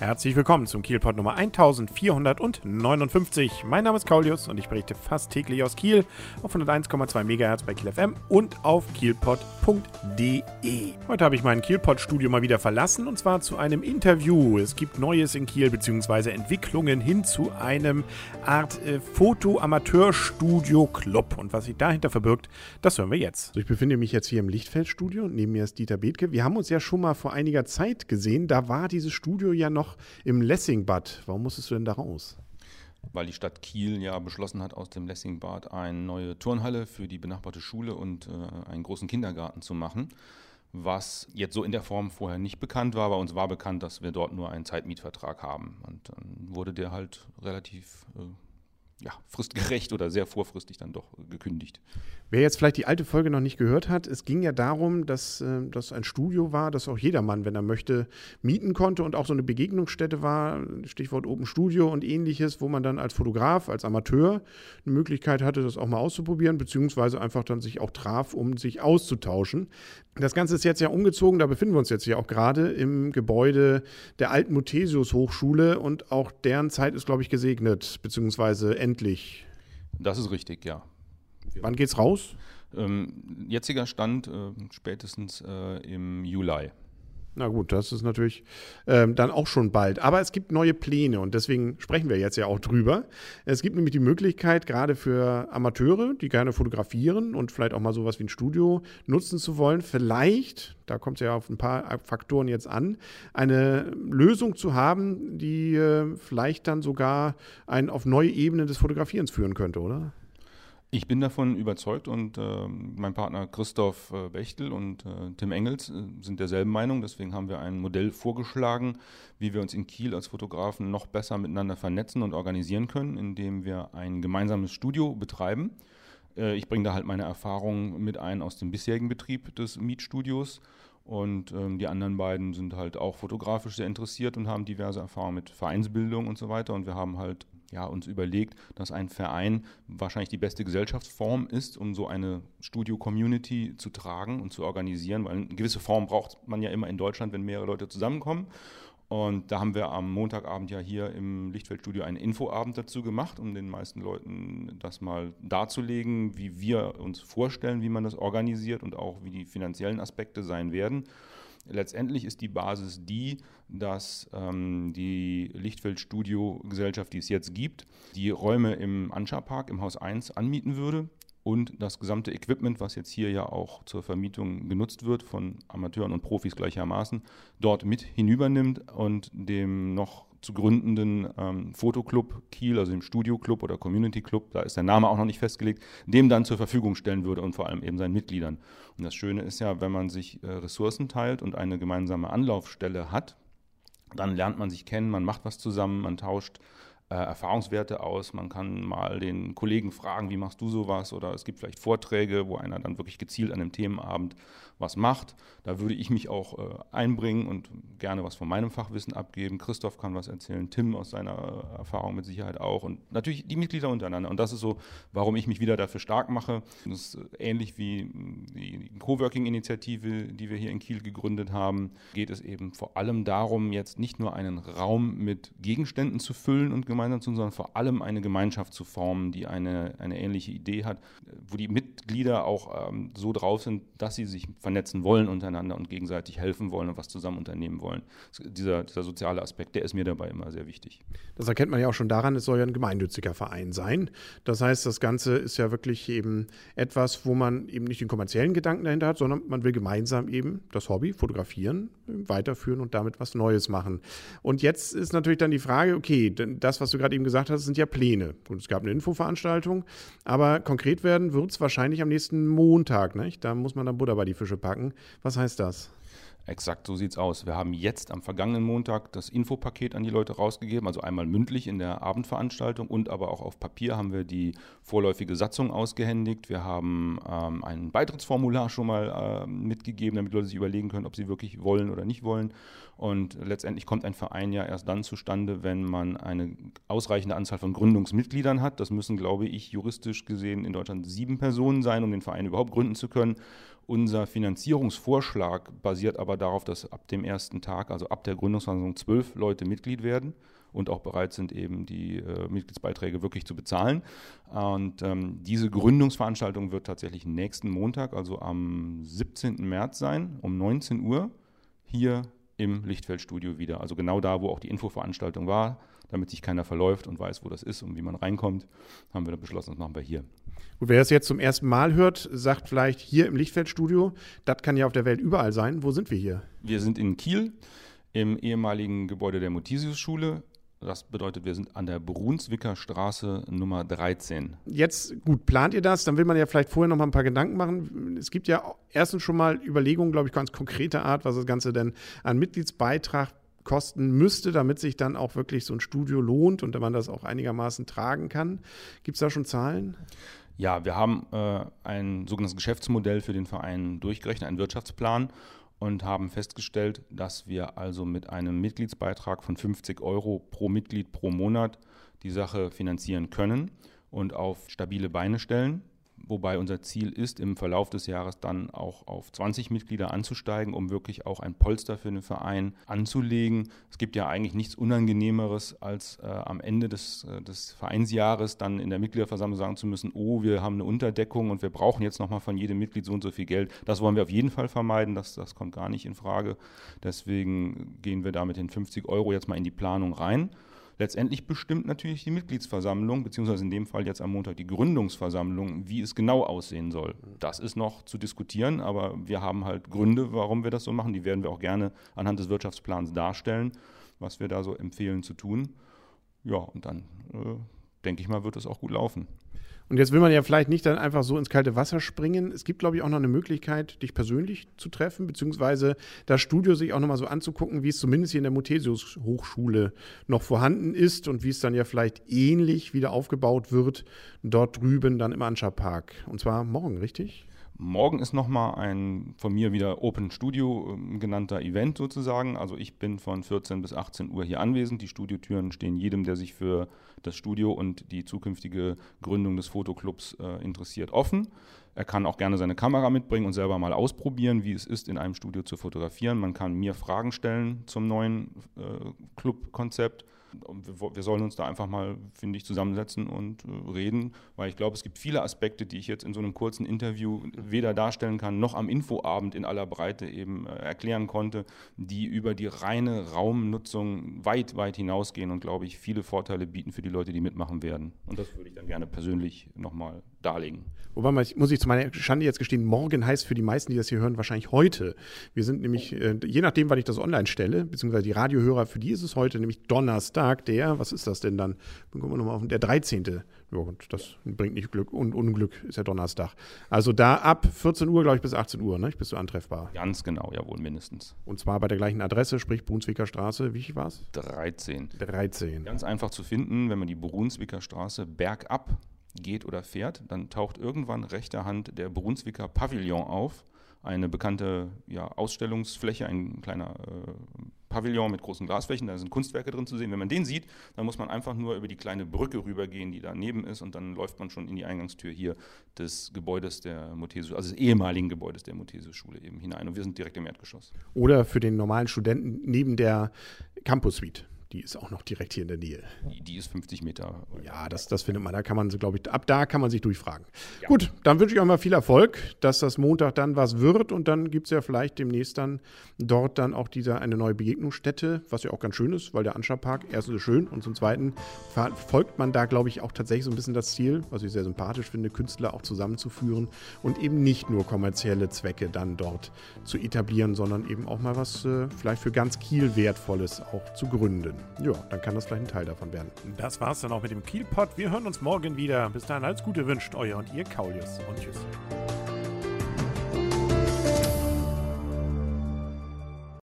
Herzlich willkommen zum Kielpot Nummer 1459. Mein Name ist Kaulius und ich berichte fast täglich aus Kiel auf 101,2 MHz bei Kiel FM und auf kielpot.de. Heute habe ich mein Kielpot-Studio mal wieder verlassen und zwar zu einem Interview. Es gibt Neues in Kiel bzw. Entwicklungen hin zu einem Art äh, Foto-Amateur-Studio-Club. Und was sich dahinter verbirgt, das hören wir jetzt. Also ich befinde mich jetzt hier im Lichtfeldstudio neben mir ist Dieter Bethke. Wir haben uns ja schon mal vor einiger Zeit gesehen. Da war dieses Studio ja noch im Lessingbad. Warum musstest du denn da raus? Weil die Stadt Kiel ja beschlossen hat, aus dem Lessingbad eine neue Turnhalle für die benachbarte Schule und äh, einen großen Kindergarten zu machen. Was jetzt so in der Form vorher nicht bekannt war. Bei uns war bekannt, dass wir dort nur einen Zeitmietvertrag haben. Und dann wurde der halt relativ äh, ja, fristgerecht oder sehr vorfristig dann doch gekündigt. Wer jetzt vielleicht die alte Folge noch nicht gehört hat, es ging ja darum, dass äh, das ein Studio war, das auch jedermann, wenn er möchte, mieten konnte und auch so eine Begegnungsstätte war, Stichwort Open Studio und ähnliches, wo man dann als Fotograf, als Amateur eine Möglichkeit hatte, das auch mal auszuprobieren, beziehungsweise einfach dann sich auch traf, um sich auszutauschen. Das Ganze ist jetzt ja umgezogen, da befinden wir uns jetzt ja auch gerade im Gebäude der alten Muthesius Hochschule und auch deren Zeit ist, glaube ich, gesegnet, beziehungsweise endlich. Das ist richtig, ja. Wann geht's raus? Ähm, jetziger Stand äh, spätestens äh, im Juli. Na gut, das ist natürlich ähm, dann auch schon bald. Aber es gibt neue Pläne und deswegen sprechen wir jetzt ja auch drüber. Es gibt nämlich die Möglichkeit, gerade für Amateure, die gerne fotografieren und vielleicht auch mal sowas wie ein Studio nutzen zu wollen, vielleicht, da kommt es ja auf ein paar Faktoren jetzt an, eine Lösung zu haben, die äh, vielleicht dann sogar einen auf neue Ebenen des Fotografierens führen könnte, oder? Ich bin davon überzeugt und äh, mein Partner Christoph äh, Bechtel und äh, Tim Engels äh, sind derselben Meinung. Deswegen haben wir ein Modell vorgeschlagen, wie wir uns in Kiel als Fotografen noch besser miteinander vernetzen und organisieren können, indem wir ein gemeinsames Studio betreiben. Äh, ich bringe da halt meine Erfahrungen mit ein aus dem bisherigen Betrieb des Mietstudios. Und ähm, die anderen beiden sind halt auch fotografisch sehr interessiert und haben diverse Erfahrungen mit Vereinsbildung und so weiter. Und wir haben halt ja, uns überlegt, dass ein Verein wahrscheinlich die beste Gesellschaftsform ist, um so eine Studio-Community zu tragen und zu organisieren, weil eine gewisse Form braucht man ja immer in Deutschland, wenn mehrere Leute zusammenkommen. Und da haben wir am Montagabend ja hier im Lichtfeldstudio einen Infoabend dazu gemacht, um den meisten Leuten das mal darzulegen, wie wir uns vorstellen, wie man das organisiert und auch wie die finanziellen Aspekte sein werden. Letztendlich ist die Basis die, dass ähm, die Lichtfeld-Studio-Gesellschaft, die es jetzt gibt, die Räume im Anscha-Park im Haus 1 anmieten würde und das gesamte Equipment, was jetzt hier ja auch zur Vermietung genutzt wird von Amateuren und Profis gleichermaßen, dort mit hinübernimmt und dem noch zu gründenden ähm, Fotoclub Kiel, also dem Studio-Club oder Community Club, da ist der Name auch noch nicht festgelegt, dem dann zur Verfügung stellen würde und vor allem eben seinen Mitgliedern. Und das Schöne ist ja, wenn man sich äh, Ressourcen teilt und eine gemeinsame Anlaufstelle hat, dann lernt man sich kennen, man macht was zusammen, man tauscht äh, Erfahrungswerte aus. Man kann mal den Kollegen fragen, wie machst du sowas? Oder es gibt vielleicht Vorträge, wo einer dann wirklich gezielt an einem Themenabend was macht. Da würde ich mich auch äh, einbringen und gerne was von meinem Fachwissen abgeben. Christoph kann was erzählen, Tim aus seiner Erfahrung mit Sicherheit auch und natürlich die Mitglieder untereinander. Und das ist so, warum ich mich wieder dafür stark mache. Das ist ähnlich wie die Coworking-Initiative, die wir hier in Kiel gegründet haben, geht es eben vor allem darum, jetzt nicht nur einen Raum mit Gegenständen zu füllen und gemeinsam zu, sondern vor allem eine Gemeinschaft zu formen, die eine, eine ähnliche Idee hat, wo die Mitglieder auch ähm, so drauf sind, dass sie sich vernetzen wollen untereinander und gegenseitig helfen wollen und was zusammen unternehmen wollen. Dieser, dieser soziale Aspekt, der ist mir dabei immer sehr wichtig. Das erkennt man ja auch schon daran, es soll ja ein gemeinnütziger Verein sein. Das heißt, das Ganze ist ja wirklich eben etwas, wo man eben nicht den kommerziellen Gedanken dahinter hat, sondern man will gemeinsam eben das Hobby, fotografieren, weiterführen und damit was Neues machen. Und jetzt ist natürlich dann die Frage, okay, das, was was du gerade eben gesagt hast, sind ja Pläne. Und es gab eine Infoveranstaltung, aber konkret werden wird es wahrscheinlich am nächsten Montag. Nicht? Da muss man dann Butter bei die Fische packen. Was heißt das? Exakt, so sieht es aus. Wir haben jetzt am vergangenen Montag das Infopaket an die Leute rausgegeben, also einmal mündlich in der Abendveranstaltung und aber auch auf Papier haben wir die vorläufige Satzung ausgehändigt. Wir haben ähm, ein Beitrittsformular schon mal äh, mitgegeben, damit Leute sich überlegen können, ob sie wirklich wollen oder nicht wollen. Und letztendlich kommt ein Verein ja erst dann zustande, wenn man eine ausreichende Anzahl von Gründungsmitgliedern hat. Das müssen, glaube ich, juristisch gesehen in Deutschland sieben Personen sein, um den Verein überhaupt gründen zu können. Unser Finanzierungsvorschlag basiert aber darauf, dass ab dem ersten Tag, also ab der Gründungsversammlung, zwölf Leute Mitglied werden und auch bereit sind, eben die äh, Mitgliedsbeiträge wirklich zu bezahlen. Und ähm, diese Gründungsveranstaltung wird tatsächlich nächsten Montag, also am 17. März sein, um 19 Uhr, hier im Lichtfeldstudio wieder. Also genau da, wo auch die Infoveranstaltung war, damit sich keiner verläuft und weiß, wo das ist und wie man reinkommt, haben wir dann beschlossen, das machen wir hier. Und wer das jetzt zum ersten Mal hört, sagt vielleicht hier im Lichtfeldstudio, das kann ja auf der Welt überall sein. Wo sind wir hier? Wir sind in Kiel im ehemaligen Gebäude der Motisius-Schule das bedeutet, wir sind an der Brunswicker Straße Nummer 13. Jetzt, gut, plant ihr das? Dann will man ja vielleicht vorher noch mal ein paar Gedanken machen. Es gibt ja erstens schon mal Überlegungen, glaube ich, ganz konkreter Art, was das Ganze denn an Mitgliedsbeitrag kosten müsste, damit sich dann auch wirklich so ein Studio lohnt und man das auch einigermaßen tragen kann. Gibt es da schon Zahlen? Ja, wir haben äh, ein sogenanntes Geschäftsmodell für den Verein durchgerechnet, einen Wirtschaftsplan und haben festgestellt, dass wir also mit einem Mitgliedsbeitrag von 50 Euro pro Mitglied pro Monat die Sache finanzieren können und auf stabile Beine stellen wobei unser Ziel ist, im Verlauf des Jahres dann auch auf 20 Mitglieder anzusteigen, um wirklich auch ein Polster für den Verein anzulegen. Es gibt ja eigentlich nichts Unangenehmeres, als äh, am Ende des, äh, des Vereinsjahres dann in der Mitgliederversammlung sagen zu müssen, oh, wir haben eine Unterdeckung und wir brauchen jetzt nochmal von jedem Mitglied so und so viel Geld. Das wollen wir auf jeden Fall vermeiden, das, das kommt gar nicht in Frage. Deswegen gehen wir da mit den 50 Euro jetzt mal in die Planung rein. Letztendlich bestimmt natürlich die Mitgliedsversammlung, beziehungsweise in dem Fall jetzt am Montag die Gründungsversammlung, wie es genau aussehen soll. Das ist noch zu diskutieren, aber wir haben halt Gründe, warum wir das so machen. Die werden wir auch gerne anhand des Wirtschaftsplans darstellen, was wir da so empfehlen zu tun. Ja, und dann äh, denke ich mal, wird es auch gut laufen. Und jetzt will man ja vielleicht nicht dann einfach so ins kalte Wasser springen. Es gibt, glaube ich, auch noch eine Möglichkeit, dich persönlich zu treffen, beziehungsweise das Studio sich auch nochmal so anzugucken, wie es zumindest hier in der Muthesius Hochschule noch vorhanden ist und wie es dann ja vielleicht ähnlich wieder aufgebaut wird, dort drüben dann im Anscha-Park. Und zwar morgen, richtig? Morgen ist nochmal ein von mir wieder Open Studio ähm, genannter Event sozusagen. Also ich bin von 14 bis 18 Uhr hier anwesend. Die Studiotüren stehen jedem, der sich für das Studio und die zukünftige Gründung des Fotoclubs äh, interessiert, offen. Er kann auch gerne seine Kamera mitbringen und selber mal ausprobieren, wie es ist, in einem Studio zu fotografieren. Man kann mir Fragen stellen zum neuen äh, Clubkonzept wir sollen uns da einfach mal, finde ich, zusammensetzen und äh, reden, weil ich glaube, es gibt viele Aspekte, die ich jetzt in so einem kurzen Interview weder darstellen kann, noch am Infoabend in aller Breite eben äh, erklären konnte, die über die reine Raumnutzung weit, weit hinausgehen und, glaube ich, viele Vorteile bieten für die Leute, die mitmachen werden. Und das würde ich dann gerne persönlich nochmal darlegen. Wobei, man, muss ich zu meiner Schande jetzt gestehen, morgen heißt für die meisten, die das hier hören, wahrscheinlich heute. Wir sind nämlich, äh, je nachdem, wann ich das online stelle, beziehungsweise die Radiohörer, für die ist es heute nämlich Donnerstag, der, was ist das denn dann? Dann gucken wir nochmal auf, der 13. Ja, und das bringt nicht Glück und Unglück, ist ja Donnerstag. Also da ab 14 Uhr, glaube ich, bis 18 Uhr, ne? Bist du antreffbar. Ganz genau, jawohl, mindestens. Und zwar bei der gleichen Adresse, sprich Brunswicker Straße, wie war es? 13. 13. Ganz einfach zu finden, wenn man die Brunswicker Straße bergab geht oder fährt, dann taucht irgendwann rechter Hand der Brunswicker Pavillon auf. Eine bekannte ja, Ausstellungsfläche, ein kleiner äh, Pavillon mit großen Glasflächen, da sind Kunstwerke drin zu sehen. Wenn man den sieht, dann muss man einfach nur über die kleine Brücke rübergehen, die daneben ist, und dann läuft man schon in die Eingangstür hier des Gebäudes der Mothesis, also des ehemaligen Gebäudes der Mothesis-Schule eben hinein. Und wir sind direkt im Erdgeschoss. Oder für den normalen Studenten neben der Campus Suite. Die ist auch noch direkt hier in der Nähe. Die, die ist 50 Meter. Ja, das, das findet man. Da kann man, glaube ich, ab da kann man sich durchfragen. Ja. Gut, dann wünsche ich euch mal viel Erfolg, dass das Montag dann was wird und dann gibt es ja vielleicht demnächst dann dort dann auch diese, eine neue Begegnungsstätte, was ja auch ganz schön ist, weil der Anscha-Park erstens ist schön und zum Zweiten verfolgt man da, glaube ich, auch tatsächlich so ein bisschen das Ziel, was ich sehr sympathisch finde, Künstler auch zusammenzuführen und eben nicht nur kommerzielle Zwecke dann dort zu etablieren, sondern eben auch mal was äh, vielleicht für ganz Kiel Wertvolles auch zu gründen ja, dann kann das vielleicht ein Teil davon werden. Das war's dann auch mit dem Kielpot. Wir hören uns morgen wieder. Bis dahin alles Gute wünscht euer und ihr Kaulius und tschüss.